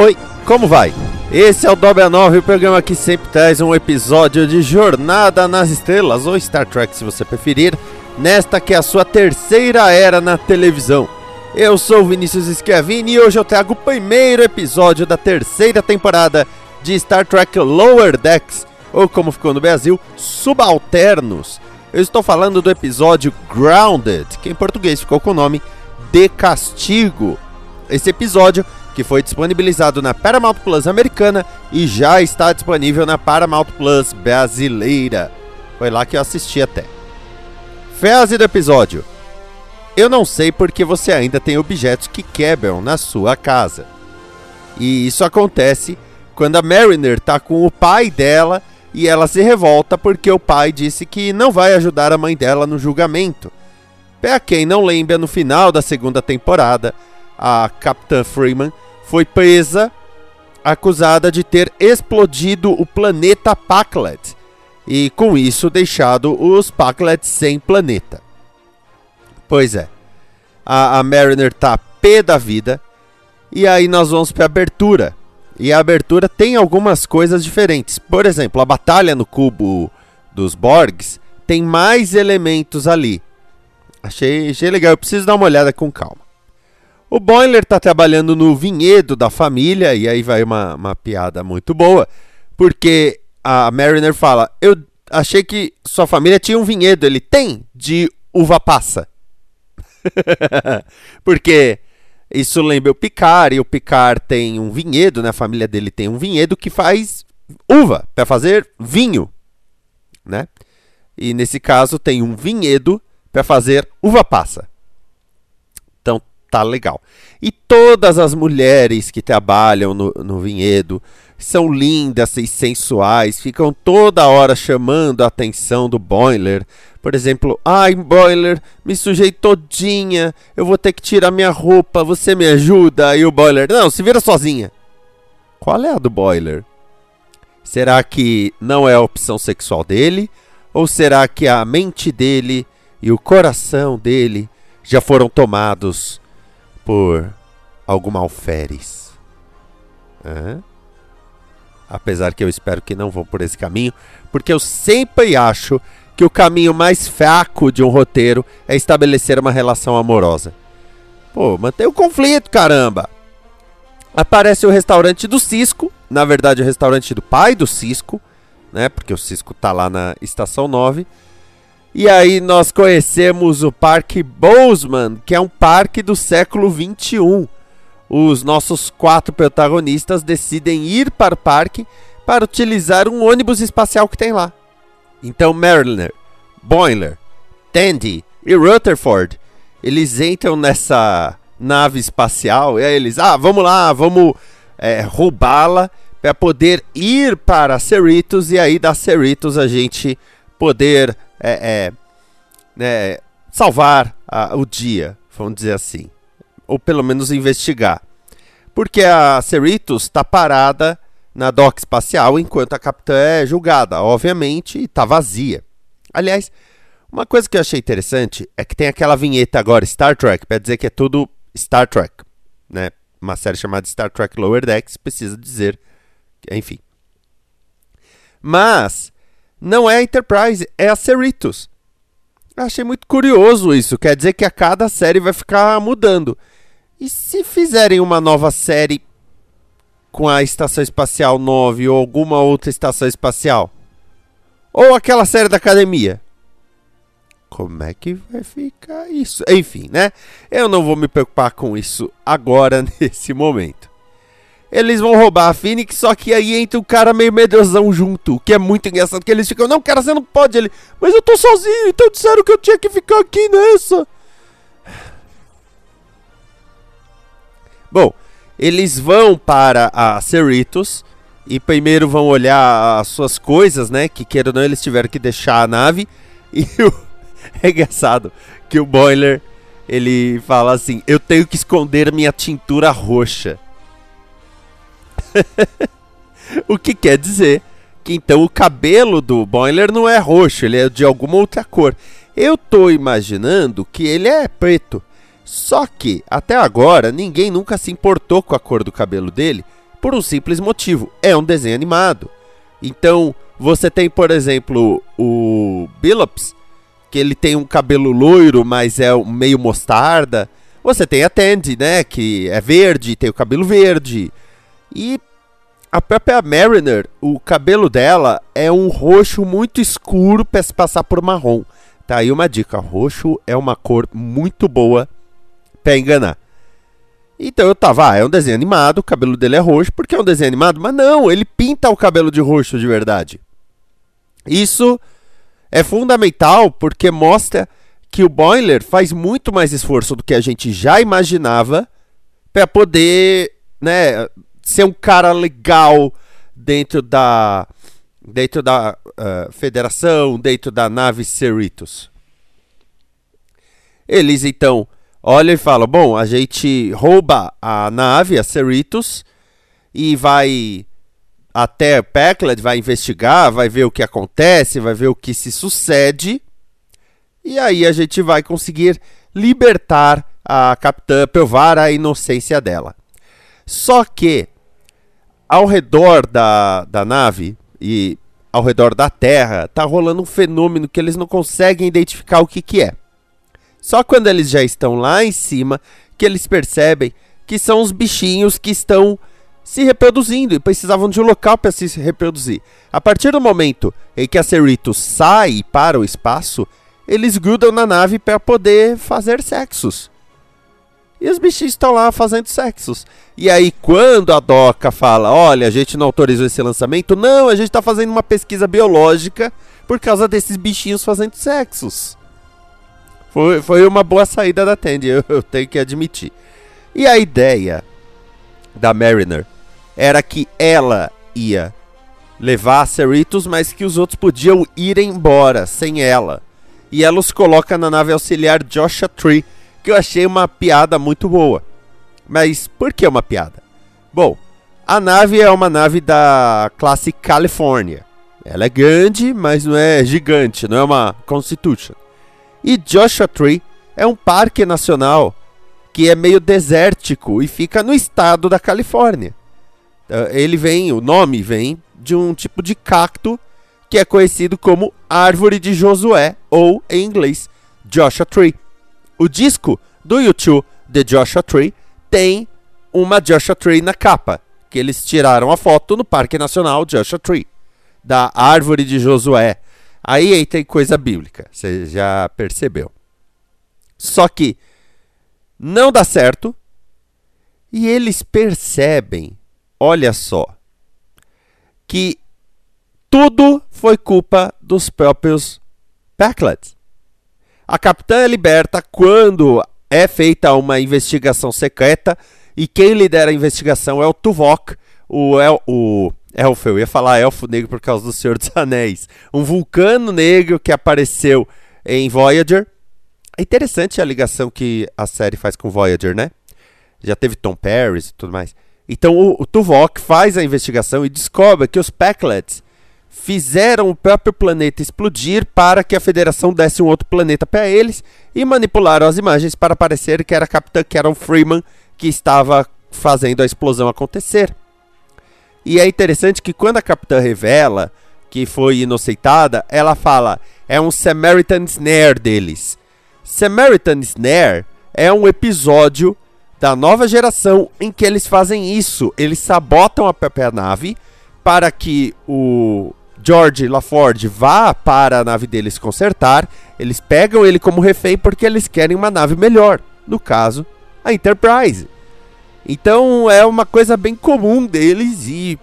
Oi, como vai? Esse é o Dobra 9, o programa que sempre traz um episódio de Jornada nas Estrelas, ou Star Trek se você preferir, nesta que é a sua terceira era na televisão. Eu sou Vinícius Schiavini e hoje eu trago o primeiro episódio da terceira temporada de Star Trek Lower Decks, ou como ficou no Brasil, Subalternos. Eu estou falando do episódio Grounded, que em português ficou com o nome De Castigo. Esse episódio que foi disponibilizado na Paramount Plus americana e já está disponível na Paramount Plus brasileira. Foi lá que eu assisti até. Frase do episódio: Eu não sei porque você ainda tem objetos que quebram na sua casa. E isso acontece quando a Mariner está com o pai dela e ela se revolta porque o pai disse que não vai ajudar a mãe dela no julgamento. Para quem não lembra, no final da segunda temporada, a Capitã Freeman foi presa acusada de ter explodido o planeta Paklet e com isso deixado os Paklets sem planeta. Pois é, a, a Mariner tá pé da vida e aí nós vamos para abertura. E a abertura tem algumas coisas diferentes. Por exemplo, a batalha no cubo dos Borgs tem mais elementos ali. Achei, achei legal, eu preciso dar uma olhada com calma. O Boiler está trabalhando no vinhedo da família, e aí vai uma, uma piada muito boa, porque a Mariner fala: Eu achei que sua família tinha um vinhedo. Ele tem de uva passa. porque isso lembra o Picard, e o Picard tem um vinhedo, né? A família dele tem um vinhedo que faz uva para fazer vinho, né? E nesse caso tem um vinhedo para fazer uva passa. Tá legal. E todas as mulheres que trabalham no, no vinhedo são lindas e sensuais, ficam toda hora chamando a atenção do Boiler. Por exemplo, ai Boiler, me sujei todinha, eu vou ter que tirar minha roupa, você me ajuda? E o Boiler, não, se vira sozinha. Qual é a do Boiler? Será que não é a opção sexual dele? Ou será que a mente dele e o coração dele já foram tomados por algum alferes? Hã? Apesar que eu espero que não vão por esse caminho, porque eu sempre acho que o caminho mais fraco de um roteiro é estabelecer uma relação amorosa. Pô, mantém o conflito, caramba! Aparece o restaurante do Cisco, na verdade o restaurante do pai do Cisco, né? Porque o Cisco tá lá na estação 9. E aí nós conhecemos o Parque Bozeman, que é um parque do século 21. Os nossos quatro protagonistas decidem ir para o parque para utilizar um ônibus espacial que tem lá. Então Mariner, Boiler, Tandy e Rutherford, eles entram nessa nave espacial e aí eles, ah, vamos lá, vamos é, roubá-la para poder ir para Cerritos e aí da Cerritos a gente poder é, é, né, salvar a, o dia, vamos dizer assim, ou pelo menos investigar, porque a Cerritos está parada na dock espacial enquanto a capitã é julgada, obviamente, e está vazia. Aliás, uma coisa que eu achei interessante é que tem aquela vinheta agora Star Trek para dizer que é tudo Star Trek, né? Uma série chamada Star Trek Lower Decks precisa dizer enfim. Mas não é a Enterprise, é a Cerritos. Achei muito curioso isso. Quer dizer que a cada série vai ficar mudando. E se fizerem uma nova série com a Estação Espacial 9 ou alguma outra estação espacial? Ou aquela série da academia? Como é que vai ficar isso? Enfim, né? Eu não vou me preocupar com isso agora, nesse momento eles vão roubar a Phoenix, só que aí entra o cara meio medrosão junto, que é muito engraçado, que eles ficam, não, cara, você não pode, ele, mas eu tô sozinho, então disseram que eu tinha que ficar aqui nessa. Bom, eles vão para a Cerritos e primeiro vão olhar as suas coisas, né, que queiram ou não, eles tiveram que deixar a nave, e o... é engraçado que o Boiler, ele fala assim, eu tenho que esconder minha tintura roxa. o que quer dizer que então o cabelo do Boiler não é roxo, ele é de alguma outra cor. Eu tô imaginando que ele é preto. Só que, até agora, ninguém nunca se importou com a cor do cabelo dele por um simples motivo: é um desenho animado. Então, você tem, por exemplo, o Billups, que ele tem um cabelo loiro, mas é meio mostarda. Você tem a Tandy, né, que é verde, tem o cabelo verde. E a própria Mariner, o cabelo dela é um roxo muito escuro para se passar por marrom. Tá aí uma dica: roxo é uma cor muito boa para enganar. Então eu tava, ah, é um desenho animado, o cabelo dele é roxo, porque é um desenho animado, mas não, ele pinta o cabelo de roxo de verdade. Isso é fundamental porque mostra que o Boiler faz muito mais esforço do que a gente já imaginava para poder, né, ser um cara legal dentro da dentro da uh, federação, dentro da nave Cerritos. Eles então olham e falam: bom, a gente rouba a nave, a Cerritos, e vai até Packlet, vai investigar, vai ver o que acontece, vai ver o que se sucede. E aí a gente vai conseguir libertar a capitã, provar a inocência dela. Só que ao redor da, da nave e ao redor da Terra, tá rolando um fenômeno que eles não conseguem identificar o que, que é. Só quando eles já estão lá em cima que eles percebem que são os bichinhos que estão se reproduzindo e precisavam de um local para se reproduzir. A partir do momento em que a Cerritos sai para o espaço, eles grudam na nave para poder fazer sexos. E os bichinhos estão lá fazendo sexos. E aí, quando a DOCA fala: olha, a gente não autorizou esse lançamento, não, a gente está fazendo uma pesquisa biológica por causa desses bichinhos fazendo sexos. Foi, foi uma boa saída da Tandy, eu, eu tenho que admitir. E a ideia da Mariner era que ela ia levar a Cerritos, mas que os outros podiam ir embora sem ela. E ela os coloca na nave auxiliar Joshua Tree que eu achei uma piada muito boa. Mas por que uma piada? Bom, a nave é uma nave da classe California. Ela é grande, mas não é gigante, não é uma Constitution. E Joshua Tree é um parque nacional que é meio desértico e fica no estado da Califórnia. Ele vem, o nome vem de um tipo de cacto que é conhecido como Árvore de Josué, ou em inglês, Joshua Tree. O disco do YouTube, The Joshua Tree, tem uma Joshua Tree na capa, que eles tiraram a foto no Parque Nacional Joshua Tree, da Árvore de Josué. Aí, aí tem coisa bíblica, você já percebeu. Só que não dá certo e eles percebem, olha só, que tudo foi culpa dos próprios Packlets. A capitã é liberta quando é feita uma investigação secreta e quem lidera a investigação é o Tuvok, o, El, o elfo, eu ia falar elfo negro por causa do Senhor dos Anéis, um vulcano negro que apareceu em Voyager é interessante a ligação que a série faz com Voyager, né? Já teve Tom Paris e tudo mais. Então o, o Tuvok faz a investigação e descobre que os Packlets fizeram o próprio planeta explodir para que a Federação desse um outro planeta para eles e manipularam as imagens para parecer que era a Capitã Carol Freeman que estava fazendo a explosão acontecer. E é interessante que quando a Capitã revela que foi inoceitada, ela fala: é um Samaritan Snare deles. Samaritan Snare é um episódio da nova geração em que eles fazem isso. Eles sabotam a própria nave para que o George LaForge vá para a nave deles consertar. Eles pegam ele como refém porque eles querem uma nave melhor. No caso, a Enterprise. Então é uma coisa bem comum deles e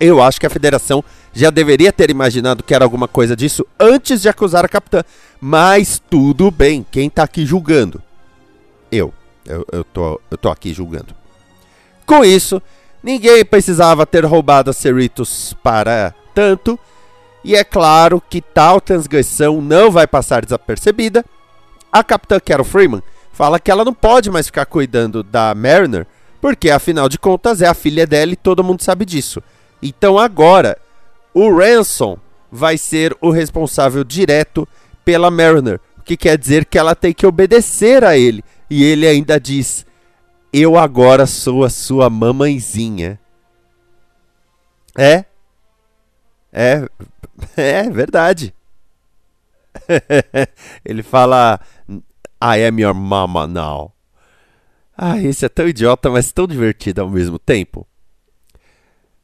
eu acho que a federação já deveria ter imaginado que era alguma coisa disso antes de acusar a capitã. Mas tudo bem, quem tá aqui julgando? Eu. Eu, eu, tô, eu tô aqui julgando. Com isso, ninguém precisava ter roubado a Cerritos para tanto. E é claro que tal transgressão não vai passar desapercebida. A capitã Carol Freeman fala que ela não pode mais ficar cuidando da Mariner, porque afinal de contas é a filha dela e todo mundo sabe disso. Então agora o Ransom vai ser o responsável direto pela Mariner, o que quer dizer que ela tem que obedecer a ele. E ele ainda diz: Eu agora sou a sua mamãezinha. É? É, é verdade. ele fala: I am your mama now. Ah, esse é tão idiota, mas tão divertido ao mesmo tempo.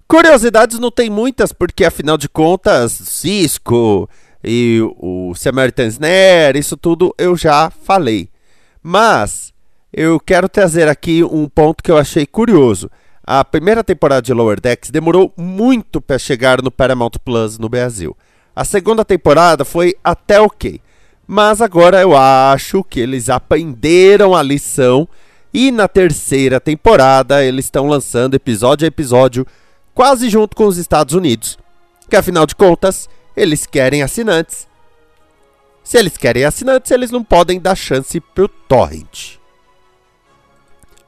Curiosidades não tem muitas, porque afinal de contas, Cisco e o Samaritan Snare, isso tudo eu já falei. Mas eu quero trazer aqui um ponto que eu achei curioso. A primeira temporada de Lower Decks demorou muito para chegar no Paramount Plus no Brasil. A segunda temporada foi até ok. Mas agora eu acho que eles aprenderam a lição e na terceira temporada eles estão lançando episódio a episódio quase junto com os Estados Unidos, que afinal de contas, eles querem assinantes. Se eles querem assinantes, eles não podem dar chance pro torrent.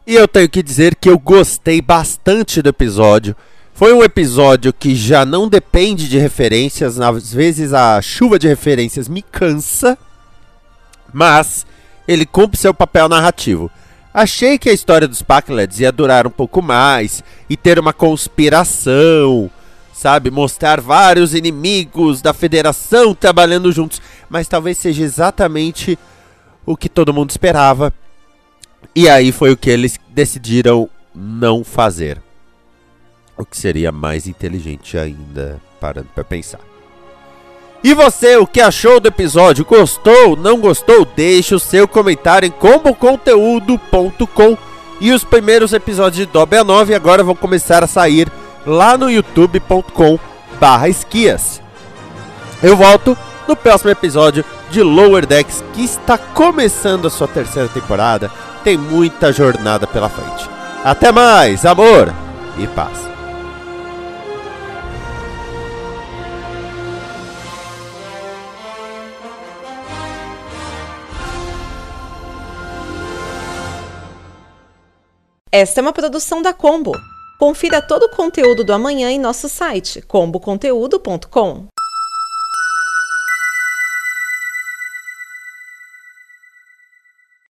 E eu tenho que dizer que eu gostei bastante do episódio. Foi um episódio que já não depende de referências, às vezes a chuva de referências me cansa, mas ele cumpre seu papel narrativo. Achei que a história dos Packlets ia durar um pouco mais e ter uma conspiração, sabe? Mostrar vários inimigos da federação trabalhando juntos. Mas talvez seja exatamente o que todo mundo esperava. E aí foi o que eles decidiram não fazer. O que seria mais inteligente ainda, parando para pensar. E você, o que achou do episódio? Gostou? Não gostou? Deixe o seu comentário em comboconteúdo.com. E os primeiros episódios de Dobby a 9 agora vão começar a sair lá no youtube.com barra esquias. Eu volto no próximo episódio de Lower Decks, que está começando a sua terceira temporada. Tem muita jornada pela frente. Até mais, amor e paz. Esta é uma produção da Combo. Confira todo o conteúdo do amanhã em nosso site comboconteúdo.com.